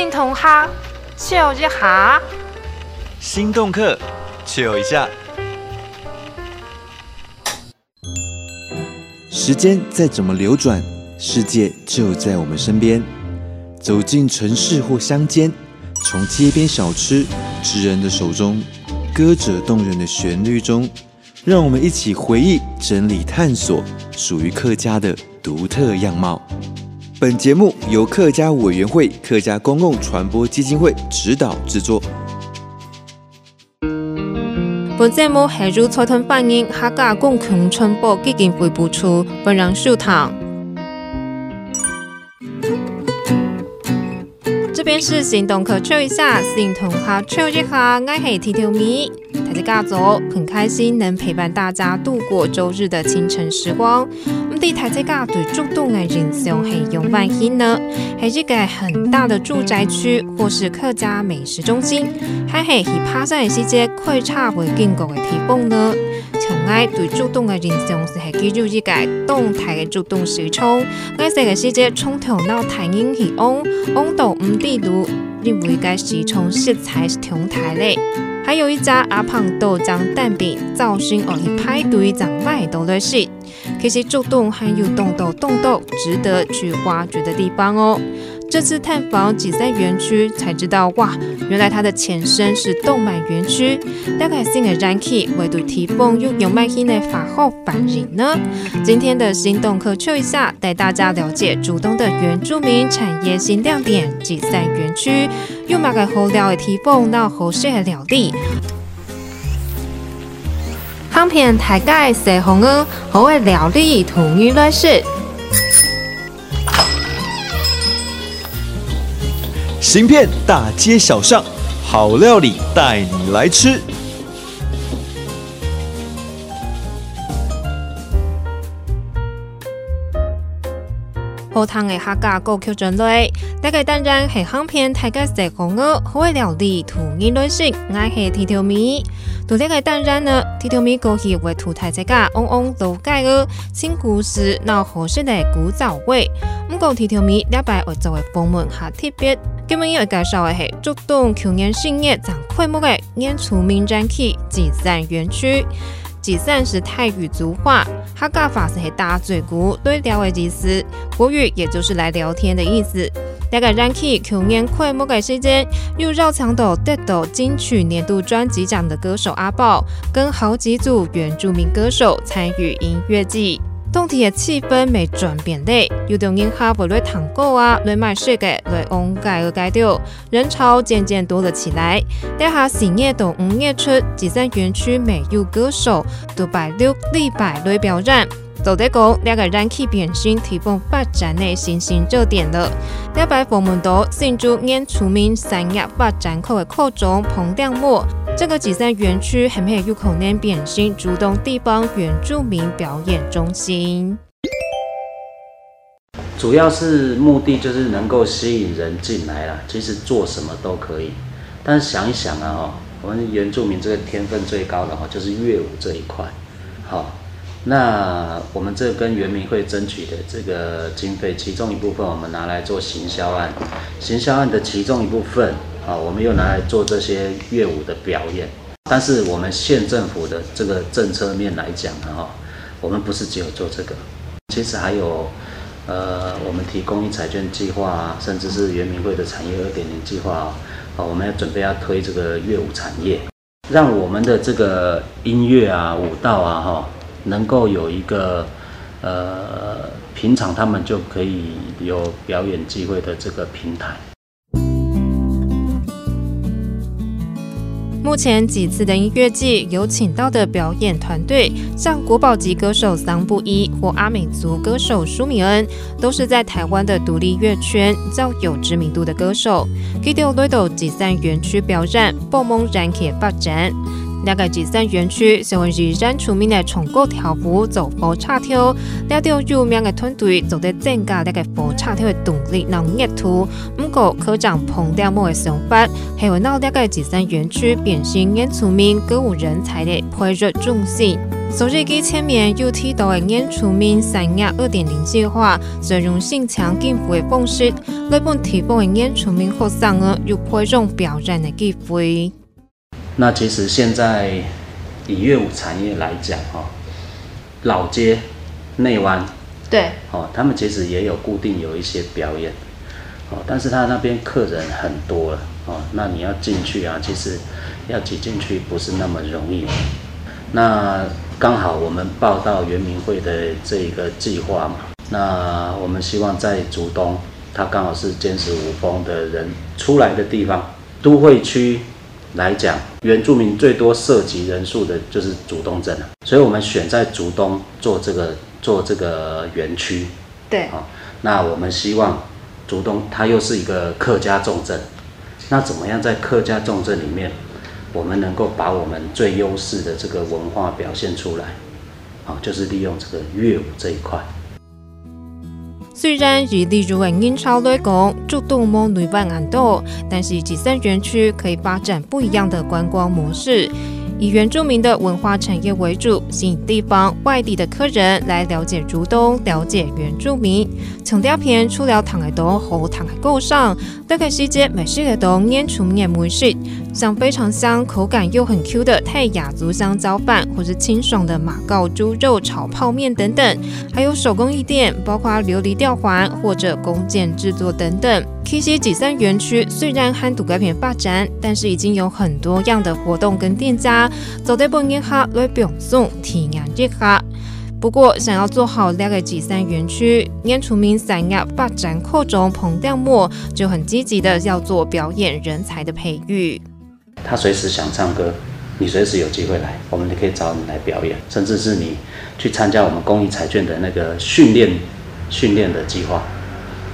心同哈，笑一下，心动课，笑一下。时间再怎么流转，世界就在我们身边。走进城市或乡间，从街边小吃、职人的手中，歌者动人的旋律中，让我们一起回忆、整理、探索属于客家的独特样貌。本节目由客家委员会客家公共传播基金会指导制作。本节目系由财团反映客家公共传播基金会播出，本人收听。这边是行动课，抽一下，行动哈，抽一下，我系提条咪。大家家族很开心能陪伴大家度过周日的清晨时光。我们大家对竹东的印象系永远记呢？系一个很大的住宅区，或是客家美食中心，还系去爬山的时节开车会经过的地方呢？从爱对竹东的印象是系记住一个动态的竹东市场，爱这个时节从头到台阴去往往到五地路，认为该市场食材是同台的。还有一家阿胖豆浆蛋饼，造型哦，一排队长卖都来食。其实竹洞还有洞豆洞豆值得去挖掘的地方哦。这次探访集散园区，才知道哇，原来它的前身是动漫园区。大概新的人气会对提供有有卖新的法号反应呢？今天的心动课抽一下，带大家了解竹东的原住民产业新亮点集散园区，用马个好料的提供，到好适合料理。夯片大概是红鹅，好会料理同一类式。行遍大街小巷，好料理带你来吃。好汤的客家高级种类，大概当然系夯片大概是红鹅，好会料理同一类型，爱系提条米。都大概当然呢，提条米过去为土台这个嗡嗡都盖个新故事，闹合适的古早味。唔过提条米两百会作为封门下特别。今日要介绍的系竹东求年新业展开幕的演出名展区集散园区。集散是泰语族话，客家话是大嘴鼓对聊的意思，国语也就是来聊天的意思。这个展区求年开幕的时间，又绕墙头得到金曲年度专辑奖的歌手阿宝，跟好几组原住民歌手参与音乐季。当地的气氛没转变嘞，有啲人哈不来团购啊，来买水的，来往街个街掉，人潮渐渐多了起来。一下四月到五月出，集散园区没有歌手，独白六礼拜来表演。都得讲两个人气变新，提供发展的新兴热点了。两百访问到新竹演出名三亚发展口的口中彭亮墨。这个集散园区很没有可能变成竹东地方原住民表演中心，主要是目的就是能够吸引人进来啦。其实做什么都可以，但是想一想啊，我们原住民这个天分最高的哈，就是乐舞这一块。好，那我们这跟圆明会争取的这个经费，其中一部分我们拿来做行销案，行销案的其中一部分。啊，我们又拿来做这些乐舞的表演，但是我们县政府的这个政策面来讲呢，哈，我们不是只有做这个，其实还有，呃，我们提供一彩券计划啊，甚至是圆明会的产业二点零计划啊，我们要准备要推这个乐舞产业，让我们的这个音乐啊、舞蹈啊，哈，能够有一个，呃，平常他们就可以有表演机会的这个平台。目前几次的音乐季有请到的表演团队，像国宝级歌手桑布伊或阿美族歌手舒米恩，都是在台湾的独立乐圈较有知名度的歌手。佢哋来到集散园区表演，帮忙人气发展。两个集散园区成为日产出名的重构跳舞走火车跳，两条有名的团队做在增加那个火车跳的动力，让热度。不过科长彭亮墨的想法，还有让两个集散园区变成演出名歌舞人才的培育中心。首日记前面又提到的原住民产业二点零计划，采用性强经费的方式，来帮提供的原住民学生儿有培养表演的机会。那其实现在以乐舞产业来讲，哈，老街、内湾，对，哦，他们其实也有固定有一些表演，哦，但是他那边客人很多了，哦，那你要进去啊，其实要挤进去不是那么容易。那刚好我们报到圆明会的这一个计划嘛，那我们希望在竹东，它刚好是坚持五峰的人出来的地方，都会区来讲，原住民最多涉及人数的就是竹东镇了，所以我们选在竹东做这个做这个园区。对，好，那我们希望竹东它又是一个客家重镇，那怎么样在客家重镇里面？我们能够把我们最优势的这个文化表现出来，啊，就是利用这个乐舞这一块。虽然以例如的人潮来讲，竹东没内湾安多，但是集散园区可以发展不一样的观光模式。以原住民的文化产业为主，吸引地方外地的客人来了解竹东，了解原住民。从照片除了躺在东和躺在构上，都可以细节美食的东原住民的美食，像非常香、口感又很 Q 的泰雅族香蕉饭，或是清爽的马告猪肉炒泡面等等，还有手工艺店，包括琉璃吊环或者弓箭制作等等。K C G 三园区虽然还度假片发展，但是已经有很多样的活动跟店家，走得本业客来表送体验一下。不过，想要做好两个集散园区，原住民产业发展扩充膨胀末，就很积极的要做表演人才的培育。他随时想唱歌，你随时有机会来，我们就可以找你来表演，甚至是你去参加我们公益彩券的那个训练训练的计划。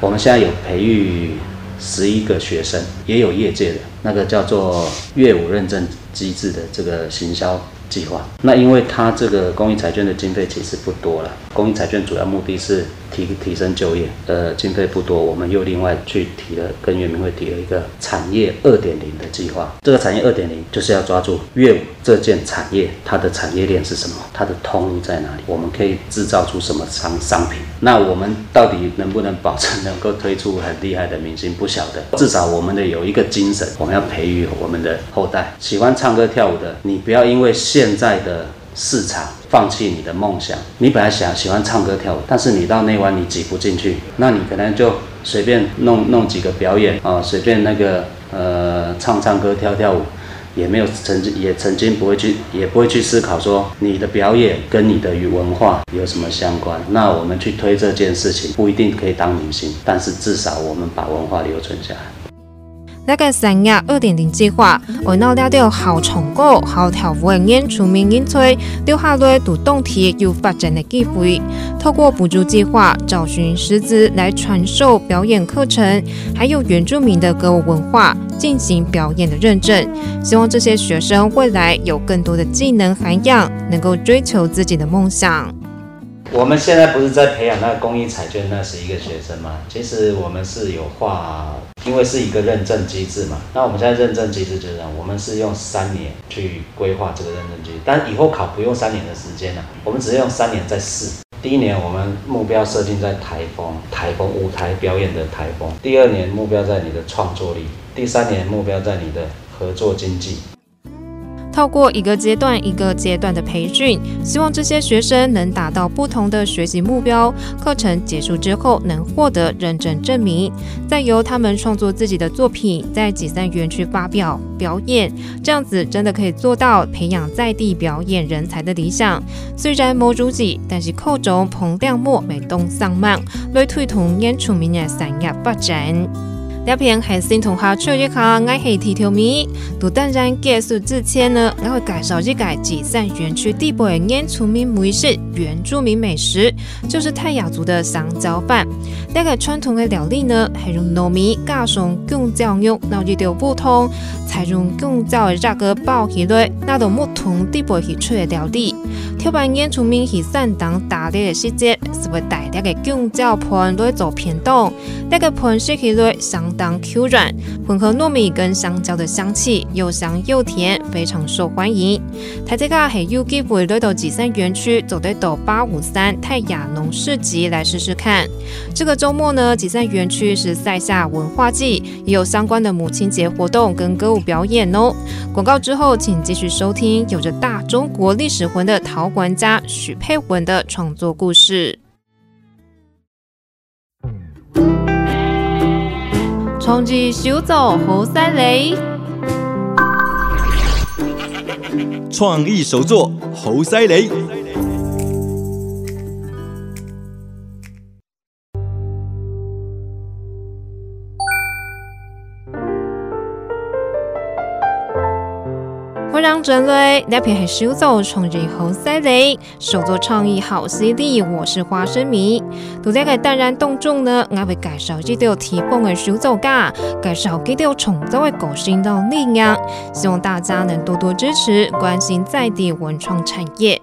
我们现在有培育十一个学生，也有业界的那个叫做乐舞认证机制的这个行销。计划，那因为他这个公益彩券的经费其实不多了，公益彩券主要目的是提提升就业，呃，经费不多，我们又另外去提了，跟原民会提了一个产业二点零的计划。这个产业二点零就是要抓住乐舞这件产业，它的产业链是什么，它的通路在哪里，我们可以制造出什么商商品。那我们到底能不能保证能够推出很厉害的明星？不晓得，至少我们的有一个精神，我们要培育我们的后代，喜欢唱歌跳舞的，你不要因为。现在的市场，放弃你的梦想。你本来想喜欢唱歌跳舞，但是你到内湾你挤不进去，那你可能就随便弄弄几个表演啊，随便那个呃唱唱歌跳跳舞，也没有曾经也曾经不会去也不会去思考说你的表演跟你的与文化有什么相关。那我们去推这件事情，不一定可以当明星，但是至少我们把文化留存下来。那个三亚二点零计划，为了了解好唱歌、好跳舞的原住民人才，留下来独当地有发展的机会。透过补助计划，找寻师资来传授表演课程，还有原住民的歌舞文化进行表演的认证。希望这些学生未来有更多的技能涵养，能够追求自己的梦想。我们现在不是在培养那个公益彩券那十一个学生吗？其实我们是有画，因为是一个认证机制嘛。那我们现在认证机制就是，我们是用三年去规划这个认证机制，但以后考不用三年的时间了，我们只是用三年在试。第一年我们目标设定在台风，台风舞台表演的台风。第二年目标在你的创作力，第三年目标在你的合作经济。透过一个阶段一个阶段的培训，希望这些学生能达到不同的学习目标。课程结束之后，能获得认证证明，再由他们创作自己的作品，在集散园区发表表演。这样子真的可以做到培养在地表演人才的理想。虽然没主机，但是课中彭亮莫美动上网，来推动原住民的三亚发展。这篇系先同学说一下，我系提条米。都当然结束之前呢，我会介绍一个集散园区地部的原住民美食，原住民美食就是泰雅族的香蕉饭。这个传统的料理呢，还用糯米加上姜酱肉，然后一条不同，采用姜酱的价格包起来，那种不同地部去出的料理。跳板演出明显相当打猎的细节，是会大粒的香蕉盘来做偏冻，那个盘吃起来相当 Q 软，混合糯米跟香蕉的香气，又香又甜，非常受欢迎。他这个还有机会来到吉山园区，走得到八五三泰雅农市集来试试看。这个周末呢，吉山园区是赛夏文化季，也有相关的母亲节活动跟歌舞表演哦。广告之后，请继续收听有着大中国历史魂的陶玩家许佩文的创作故事。创意手作好犀利，创意手作好犀利。非常真锐，那片是手作创意好犀利，手作创意好犀利。我是花生米，都在个当然动众呢，我会介绍几条提供的手作家，介绍几条创作的个性到力量，希望大家能多多支持，关心在地文创产业。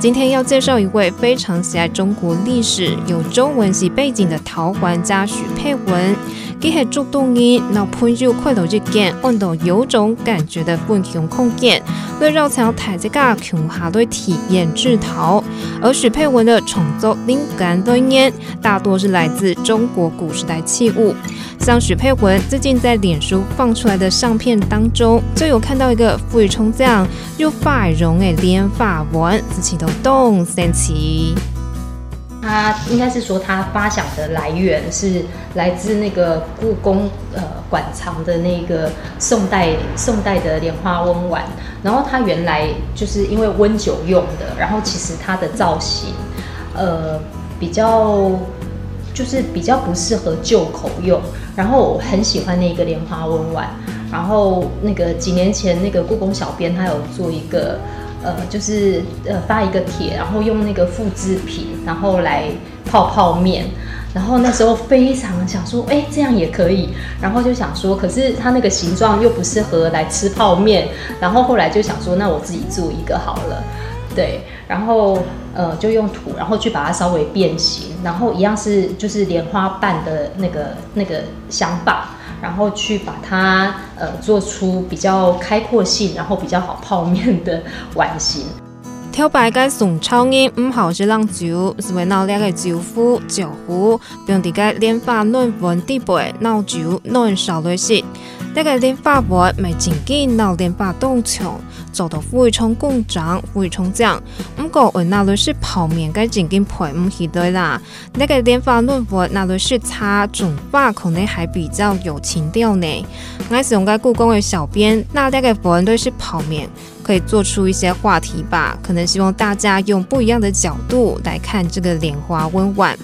今天要介绍一位非常喜爱中国历史、有中文系背景的陶管家许佩文。佢系主动嘅，那朋友快到一间，按到有种感觉的分享空间，来让参台这个穷下来体验制陶。而许佩文的创作灵感来源，大多是来自中国古时代器物。像许佩文最近在脸书放出来的相片当中，就有看到一个傅玉聪这样用发绒诶连发纹，自己都动神奇。他应该是说，他发想的来源是来自那个故宫呃馆藏的那个宋代宋代的莲花温碗，然后它原来就是因为温酒用的，然后其实它的造型呃比较就是比较不适合旧口用，然后我很喜欢那个莲花温碗，然后那个几年前那个故宫小编他有做一个。呃，就是呃发一个帖，然后用那个复制品，然后来泡泡面，然后那时候非常想说，哎，这样也可以，然后就想说，可是它那个形状又不适合来吃泡面，然后后来就想说，那我自己做一个好了，对，然后呃就用土，然后去把它稍微变形，然后一样是就是莲花瓣的那个那个想法。然后去把它呃做出比较开阔性，然后比较好泡面的碗形。挑白个宋朝人唔好是浪酒，是为闹两个酒壶酒壶，不用啲个莲花论文地背闹酒论少类些。这个莲花碗咪正经闹莲花冻场。做到富玉聪工长，傅玉聪讲，唔过我那里是泡面，该正经配唔起对啦。那个莲花论博那都是茶种法，可能还比较有情调呢。我是用个故宫的小编，那这个文都是泡面，可以做出一些话题吧。可能希望大家用不一样的角度来看这个莲花温婉。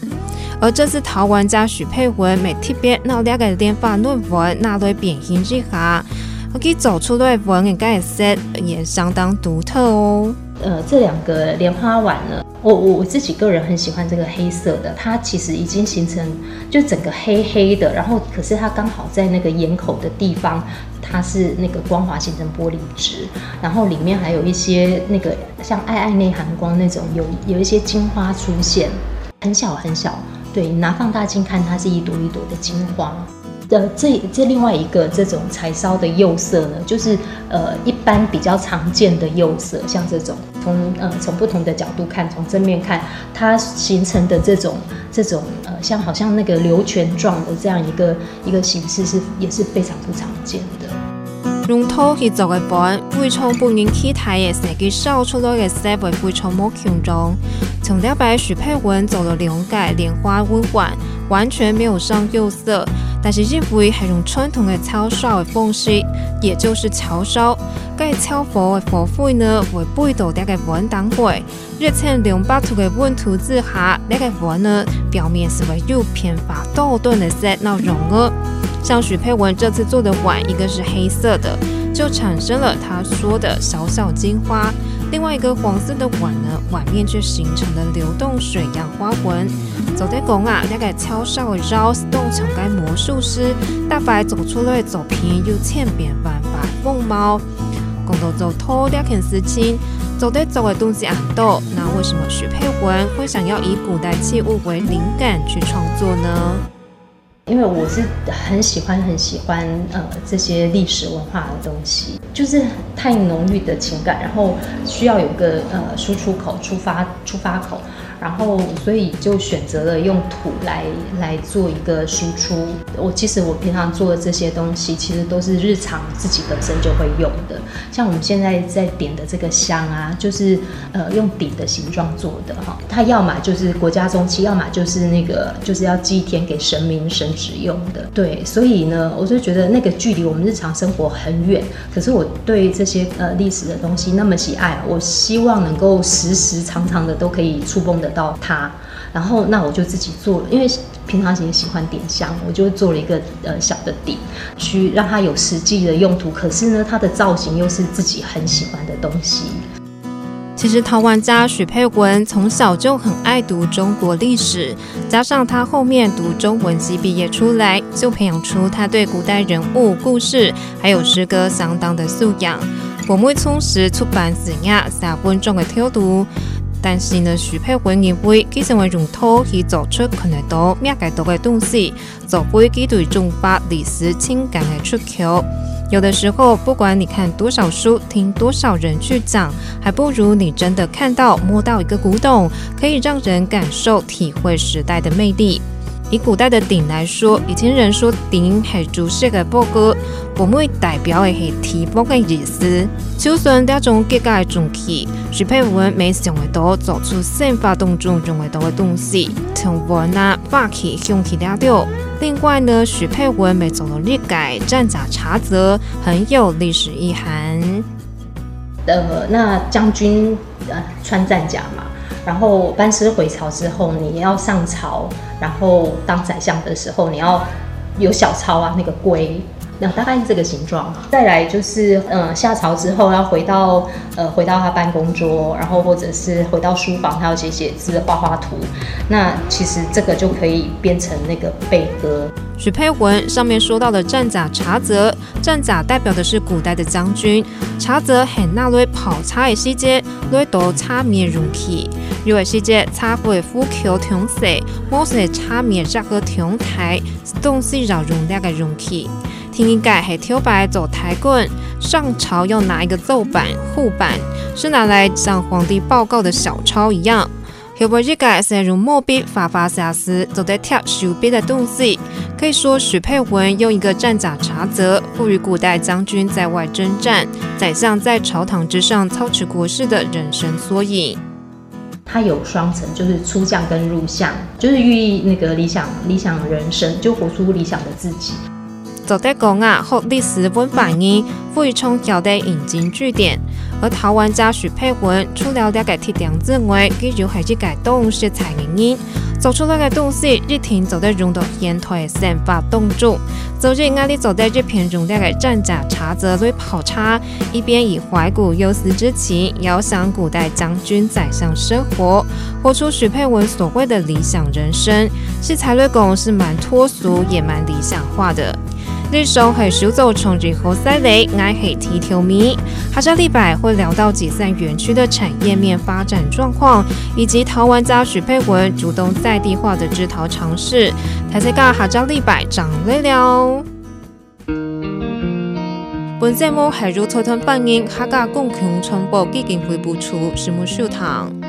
而这次陶管家许佩文每特别那两个莲花论文那里变形之下。可以走出来纹应该也也相当独特哦。呃，这两个莲花碗呢，我我自己个人很喜欢这个黑色的，它其实已经形成就整个黑黑的，然后可是它刚好在那个眼口的地方，它是那个光滑形成玻璃质，然后里面还有一些那个像暧暧内含光那种，有有一些金花出现，很小很小，对，你拿放大镜看，它是一朵一朵的金花。的这这另外一个这种柴烧的釉色呢，就是呃一般比较常见的釉色，像这种从呃从不同的角度看，从正面看，它形成的这种这种呃像好像那个流泉状的这样一个一个形式是也是非常不常见的。用土去做的盘，非常不人气台的设计烧出来的色会非常冇强壮。从了白许佩文做了两个莲花温碗，完全没有上釉色。但是这回还用传统的炒烧的方式，也就是炒烧。该炒火的火灰呢，会背到这个碗当会，热成两百度的温度之下，那个碗呢，表面是会有偏发倒转的色那融合。像许佩文这次做的碗，一个是黑色的，就产生了他说的小小金花。另外一个黄色的碗呢，碗面却形成了流动水样花纹。走在讲啊，那个超少绕是动成个魔术师，大白走出来的作品有千变万化风貌。讲到做土这件事情，做对走的东西很多，那为什么许佩文会想要以古代器物为灵感去创作呢？因为我是很喜欢很喜欢呃这些历史文化的东西，就是太浓郁的情感，然后需要有个呃输出口、出发出发口。然后，所以就选择了用土来来做一个输出。我其实我平常做的这些东西，其实都是日常自己本身就会用的。像我们现在在点的这个香啊，就是呃用鼎的形状做的哈。它要么就是国家中期，要么就是那个就是要祭天给神明神职用的。对，所以呢，我就觉得那个距离我们日常生活很远，可是我对这些呃历史的东西那么喜爱，我希望能够时时常常的都可以触碰的。到它，然后那我就自己做了，因为平常也喜欢点香，我就做了一个呃小的鼎，去让它有实际的用途。可是呢，它的造型又是自己很喜欢的东西。其实陶玩家许佩文从小就很爱读中国历史，加上他后面读中文系毕业出来，就培养出他对古代人物、故事还有诗歌相当的素养。我们会从事出版事业，写文章的挑读。但是呢，徐珮文认为，佢成为用土去做出看得到、咩个到的东西，就会佢对中巴历史情感的出口。有的时候，不管你看多少书，听多少人去讲，还不如你真的看到、摸到一个古董，可以让人感受、体会时代的魅力。以古代的鼎来说，以前人说鼎系主事的宝库，我们会代表的是提拔的意思。就算这种结构的重器，徐珮文没想到做出生发当中用得到的东西，从文啊、法器、香气了掉。另外呢，徐佩文没做到历改战甲查则，很有历史意涵。呃，那将军呃穿战甲嘛。然后班师回朝之后，你要上朝，然后当宰相的时候，你要有小抄啊，那个规，那大概是这个形状。再来就是，嗯，下朝之后要回到，呃，回到他办公桌，然后或者是回到书房，他要写写字、画画图。那其实这个就可以变成那个背歌。许佩文上面说到的战甲茶则，战甲代表的是古代的将军，茶则很那类泡茶的细节，类多茶面容器。有的细节，茶会呼口通色，某些茶面价格通台，东西要容量的容器。听一盖系挑白走台棍，上朝要拿一个奏板护板，是拿来向皇帝报告的小抄一样。后边一盖是如墨笔发发瑕疵，走在跳手边的东西。可以说，许佩文用一个战甲查则，赋予古代将军在外征战，宰相在朝堂之上操持国事的人生缩影。它有双层，就是出将跟入相，就是寓意那个理想理想人生，就活出理想的自己。走在讲啊，学历史文本呢，会从小的引经据典。而陶玩家徐佩文除了了解铁点之外，佢就系去改动食材原因，做出来个东西一听就得用到现代的生活当中。就如我哋做在这篇用了个战甲茶则来泡茶，一边以怀古忧思之情，遥想古代将军宰相生活，活出徐佩文所谓的理想人生。食材来讲是蛮脱俗，也蛮理想化的。日收系徐州重聚后塞雷，爱系提条米。下个礼拜会聊到集散园区的产业面发展状况，以及陶玩家许佩文主动在地化的制陶尝试。大家下个礼拜长累了。本节目系由财团反映客家共同传播基金会播出，节目收听。